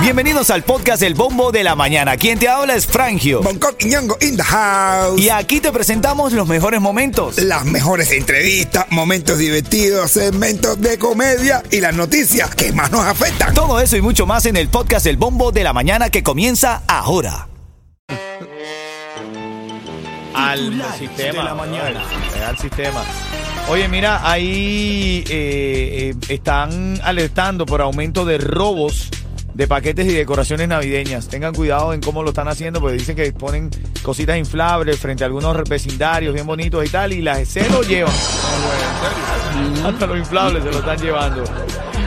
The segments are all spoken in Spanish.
Bienvenidos al podcast El Bombo de la Mañana. Quien te habla es Frangio. Y Ñongo in the house. Y aquí te presentamos los mejores momentos. Las mejores entrevistas, momentos divertidos, segmentos de comedia y las noticias que más nos afectan. Todo eso y mucho más en el podcast El Bombo de la Mañana que comienza ahora. Al sistema. de la mañana. Al sistema. Oye, mira, ahí eh, eh, están alertando por aumento de robos de paquetes y decoraciones navideñas. Tengan cuidado en cómo lo están haciendo, porque dicen que ponen cositas inflables frente a algunos vecindarios bien bonitos y tal, y las se lo llevan. Hasta los inflables se lo están llevando.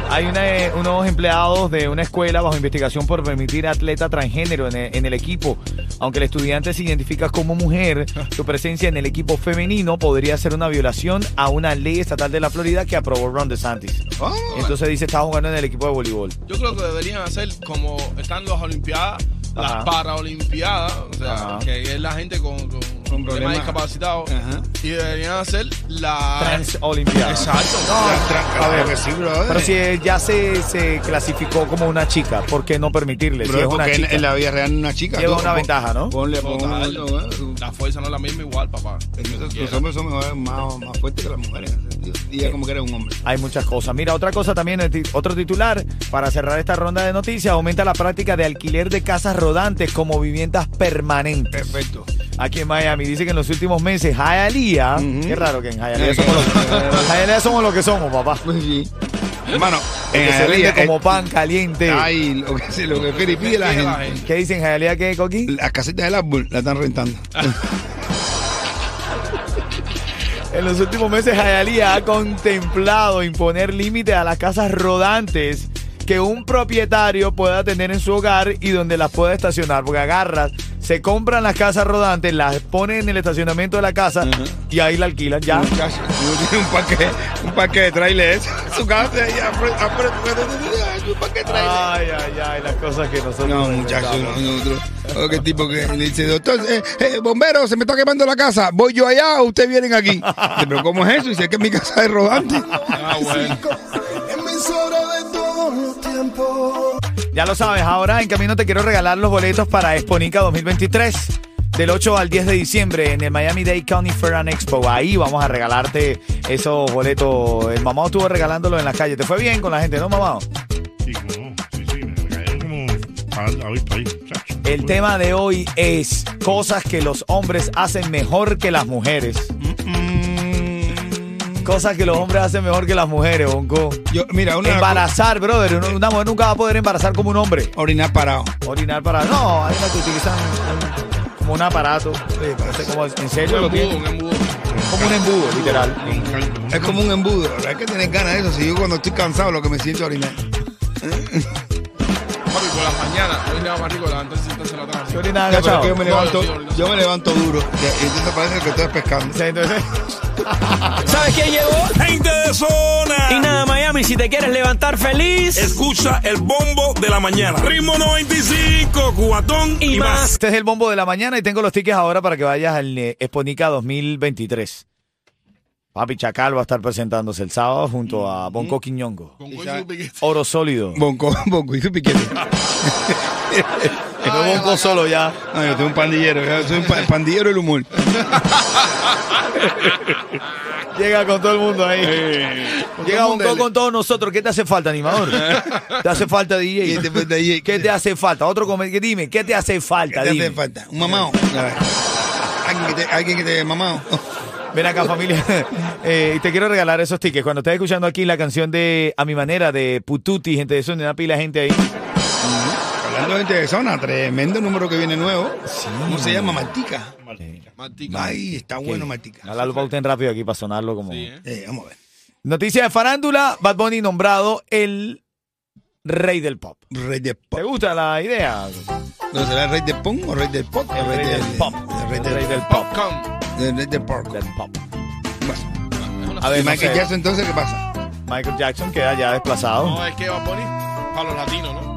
Hay una, eh, unos empleados de una escuela bajo investigación por permitir atleta transgénero en el, en el equipo. Aunque el estudiante se identifica como mujer, su presencia en el equipo femenino podría ser una violación a una ley estatal de la Florida que aprobó Ron DeSantis. Oh. Entonces dice está jugando en el equipo de voleibol. Yo creo que deberían hacer como están las Olimpiadas, Ajá. las Paraolimpiadas, o sea, Ajá. que es la gente con, con, Con problemas discapacitados. Ajá. Y deberían hacer la. Trans Olimpiada. Exacto. A ver, que sí, brother. Pero si él ya se, se clasificó como una chica, ¿por qué no permitirle? Si es una porque en, chica. en la vida real una chica. Lleva tú- una pon- ventaja, ¿no? Ponle, ponle, Total. La fuerza no es la misma igual, papá. Los hombres son mejores, más, más fuertes que las mujeres en ese sentido. Y ella como que eres un hombre. Hay muchas cosas. Mira, otra cosa también, el ti- otro titular, para cerrar esta ronda de noticias, aumenta la práctica de alquiler de casas rodantes como viviendas permanentes. Perfecto. Aquí en Miami, dice que en los últimos meses, Hialeah, qué raro que en Hialeah somos, lo, Hialeah somos lo que somos, papá. Pues sí. Hermano, Que en se vende como pan caliente. Ay, lo que, se- lo que pide la gente. ¿Qué dicen en Hialeah qué, Coqui? Las casitas del árbol la están rentando. En los últimos meses, Hialeah ha contemplado imponer límites a las casas rodantes que un propietario pueda tener en su hogar y donde las pueda estacionar. Porque agarras, se compran las casas rodantes, las ponen en el estacionamiento de la casa y ahí la alquilan ya. Tiene un parque, un parque de trailers. Su casa y apre- apre- un parque de trailers. Ay, ay, ay, las cosas que nosotros. No, muchachos, no, nosotros. Oh, qué tipo que le dice, doctor, eh, eh, bombero, se me está quemando la casa. Voy yo allá, ustedes vienen aquí. Pero ¿cómo es eso? Dice que es mi casa de rodante. Ah, bueno. Ya lo sabes, ahora en camino te quiero regalar los boletos para Exponica 2023. Del 8 al 10 de diciembre en el Miami Dade County Fair and Expo. Ahí vamos a regalarte esos boletos. El mamado estuvo regalándolos en la calle. ¿Te fue bien con la gente, no, mamado? Sí, como. Sí, sí, me regalé como. El tema de hoy es cosas que los hombres hacen mejor que las mujeres. Cosas que los hombres hacen mejor que las mujeres, Bonco. Yo, mira, una Embarazar, brother. Una- Una mujer nunca va a poder embarazar como un hombre. orinar parado. Orinar para. No, hay unas que utilizan un- como un aparato. No sé cómo es. ¿En serio Un lo embudo, un embudo. Como un embudo, literal. Es como un embudo. Hay que tener ganas de eso. Si yo cuando estoy cansado lo que me siento es orinar. Por las mañanas, hoy le va más rico levantarse entonces la tarde. ¿Qué orinas Ya, pero es agachado? que yo me No, levanto, yo sí, yo yo me levanto duro. Y entonces parece que estoy pescando. Sí, entonces. ¿Sabes quién llegó? Gente de zona. Y nada, Miami, si te quieres levantar feliz Escucha el bombo de la mañana. Ritmo 95, cuatón y, y más. más. Este es el bombo de la mañana y tengo los tickets ahora para que vayas al eh, Exponica 2023. Papi Chacal va a estar presentándose el sábado junto a Bonco Quiñongo. Con cuello y piquete. Oro sólido. Bonco, bonco y su piquete. No Bonco solo ya. No, yo soy un pandillero. Yo soy un pa- pandillero del humor. Llega con todo el mundo ahí. Llega Bonco con todos nosotros. ¿Qué te hace falta, animador? ¿Te hace falta, DJ? Este fue de ahí. ¿Qué te hace falta? Otro come- que dime, ¿qué te hace ¿Qué falta? te Dime. hace falta? ¿Un mamado? ¿Alguien que te, alguien que te mamado? Ven acá, familia. Eh, y te quiero regalar esos tickets. Cuando estés escuchando aquí la canción de A mi manera de Pututi, gente de eso, una pila de gente ahí. Hablando de gente de zona, tremendo número que viene nuevo. ¿Cómo se llama? Martica. Martica. Ay, está bueno, Martica. Ojalá lo pauten rápido aquí para sonarlo como. Sí, ¿eh? Eh, vamos a ver. Noticia de farándula: Bad Bunny nombrado el rey del pop. Rey de pop. ¿Te gusta la idea? ¿No será el rey de pong o rey del pop? El rey del pop. El rey El del, rey del pop. Popcorn. El rey del pop. Pop. Bueno. A ver, ¿Y no Michael sé. Jackson entonces qué pasa? Michael Jackson queda ya desplazado. No, es que va a poner para los latinos, ¿no?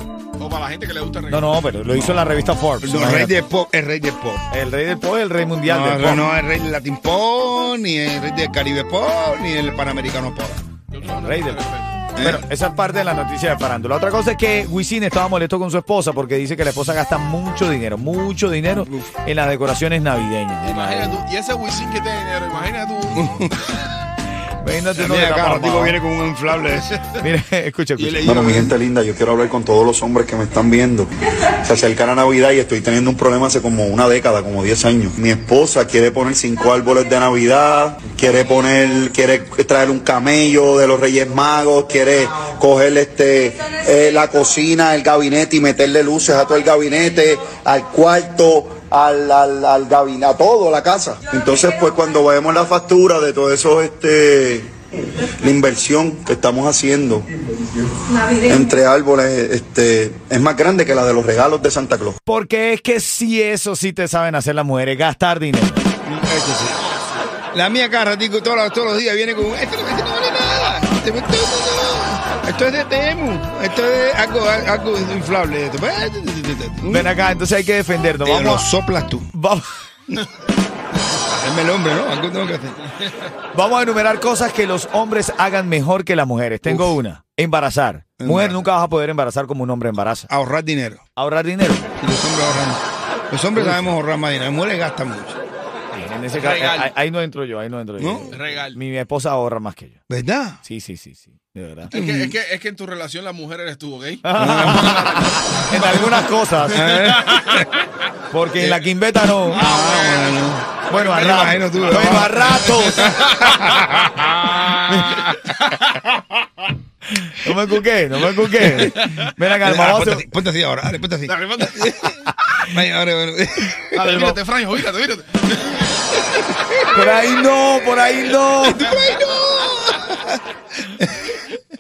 O para la gente que le gusta el No, reggaetón. no, pero lo hizo en la revista Forbes. No, el rey del pop, el rey del pop. El rey del pop es el rey mundial No, del no, pop. no, el rey del Latin Pop, ni el rey del Caribe Pop, ni el Panamericano Pop. El rey del- respeto. Bueno, esa es parte de la noticia de farándula. Otra cosa es que Wisin estaba molesto con su esposa porque dice que la esposa gasta mucho dinero, mucho dinero en las decoraciones navideñas. Imagínate tú. Y ese Wisin que tiene dinero, imagínate tú. Imagínate cada la ratico mamá. viene con un inflable ese. Mire, escucha, escucha. Bueno, mi gente linda, yo quiero hablar con todos los hombres que me están viendo. Se acerca la Navidad y estoy teniendo un problema hace como una década, como 10 años. Mi esposa quiere poner cinco árboles de Navidad, quiere poner, quiere traer un camello de los Reyes Magos, quiere coger este eh, la cocina, el gabinete y meterle luces a todo el gabinete, al cuarto. Al, al, al gabinete, a todo, la casa. Entonces, pues cuando vemos la factura de todo eso, este, la inversión que estamos haciendo entre árboles este, es más grande que la de los regalos de Santa Claus. Porque es que si eso sí te saben hacer las mujeres, gastar dinero. Eso sí. La mía cada ratico, todos, los- todos los días viene con esto no vale nada. Esto, esto es de Temu. Esto es algo, algo inflable. Esto. Ven acá, entonces hay que defendernos. Te lo Vamos, soplas tú. vamos, el hombre, ¿no? Algo tengo que hacer. vamos a enumerar cosas que los hombres hagan mejor que las mujeres. Tengo una. Embarazar. Mujer, nunca vas a poder embarazar como un hombre embaraza. Ahorrar dinero. Ahorrar dinero. Y los hombres ahorran. Los hombres sabemos ahorrar más dinero. Las mujeres gastan mucho. En ese caso, Regal. ahí, ahí no entro yo, ahí no entro yo. ¿No? Regal. Mi, mi esposa ahorra más que yo. ¿Verdad? Sí, sí, sí, sí. De verdad. Es que, es, que, es que en tu relación la mujer eres tú, ¿ok? en algunas cosas. Porque en la quimbeta no. Ah, bueno. Bueno, a ratos. tú, Bueno, ¿no? a ratos. No me cuqué, no me cuqué. Ven acá, Ah, vamos a ponte, así, ponte así ahora, dale, ponte así. Dale, ponte. Vaya, ahora. Dale, mírate, Franjo, mírate, mírate. Por ahí no, por ahí no.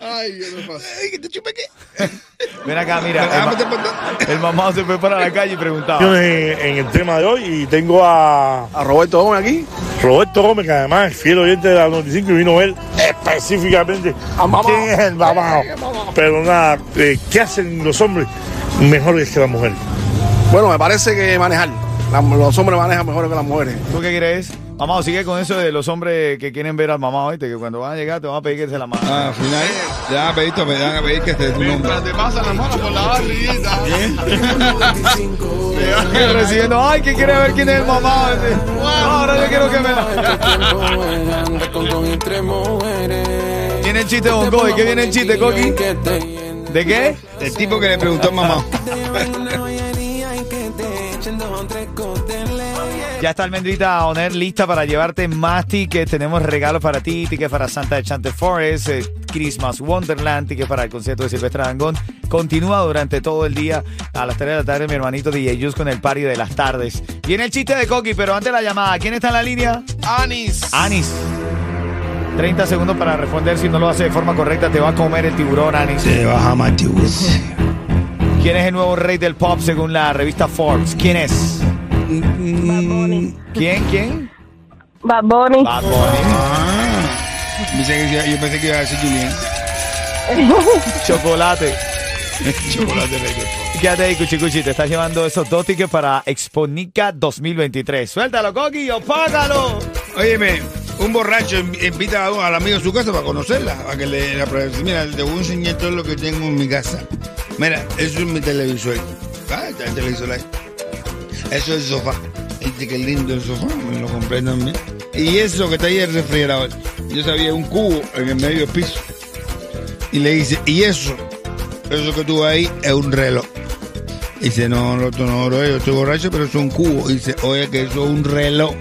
Ay, ¿qué te pasa? Ay, que te chupe qué. Ven acá, mira. Ah, El, el mamá se fue para la calle y preguntaba. En, en el tema de hoy y tengo a, A Roberto Gómez aquí. Roberto Gómez, que además es fiel oyente de la 95 y vino él específicamente quién es el mamado. Pero nada, eh, ¿qué hacen los hombres mejores que las mujeres? Bueno, me parece que manejar. La- los hombres manejan mejor que las mujeres. ¿Tú qué crees? Mamá, sigue con eso de los hombres que quieren ver al mamá, ¿viste? Que cuando van a llegar te van a pedir que se la mano. Ah, al final te van a pedir, te van a pedir que te tu nombre. Mientras te pasan las manos por la barriguita. Recibiendo, ay, que quiere ver quién es el mamá. Este, Ahora yo quiero que me la. Viene el chiste, Don Coqui. ¿Qué viene el chiste, Coqui? ¿De qué? El tipo que le preguntó a mamá. Ya está Almendrita Oner lista para llevarte más tickets. Tenemos regalos para ti, tickets para Santa de Chante Forest, eh, Christmas Wonderland, tickets para el concierto de Silvestre Dangón. Continúa durante todo el día a las 3 de la tarde mi hermanito DJ Jus con el party de las tardes. Viene el chiste de Coqui, pero antes la llamada. ¿Quién está en la línea? Anis. Anis. 30 segundos para responder. Si no lo hace de forma correcta, te va a comer el tiburón, Anis. Se baja Matthews. ¿Quién es el nuevo rey del pop según la revista Forbes? ¿Quién es? ¿Quién? ¿Quién? Bad Bunny. Bad Bunny. Ah. Pensé que yo pensé que iba a decir Julián. Chocolate. Chocolate rey. Quédate ahí, Cuchi Cuchi. Te estás llevando esos dos tickets para Exponica 2023. Suéltalo, Coqui, o págalo. Óyeme, un borracho inv- invita a un- al amigo a su casa para conocerla, para que le la pruebe. Mira, te voy a enseñar todo lo que tengo en mi casa. Mira, eso es mi televisor. Ah, está el televisor ahí. Eso es el sofá. Este que lindo el sofá, me lo compré también. Y eso que está ahí es el refrigerador. Yo sabía un cubo en el medio del piso. Y le dice, y eso, eso que tú ahí es un reloj. Dice, no, no, no, no, yo estoy borracho, pero eso es un cubo. Dice, oye, que eso es un reloj.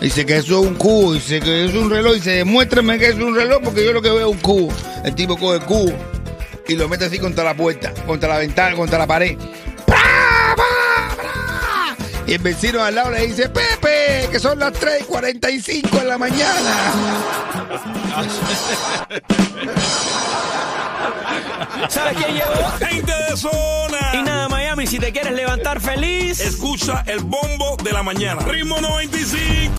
Dice que eso es un cubo, dice que eso es un reloj. Dice, demuéstrame que es un reloj porque yo lo que veo es un cubo. El tipo coge el cubo y lo mete así contra la puerta, contra la ventana, contra la pared. ¡Pra, pra, pra! Y el vecino al lado le dice, Pepe, que son las 3 y 45 de la mañana. ¿Sabes quién llegó? Gente de zona. Y nada, Miami, si te quieres levantar feliz. Escucha el bombo de la mañana. Ritmo 95.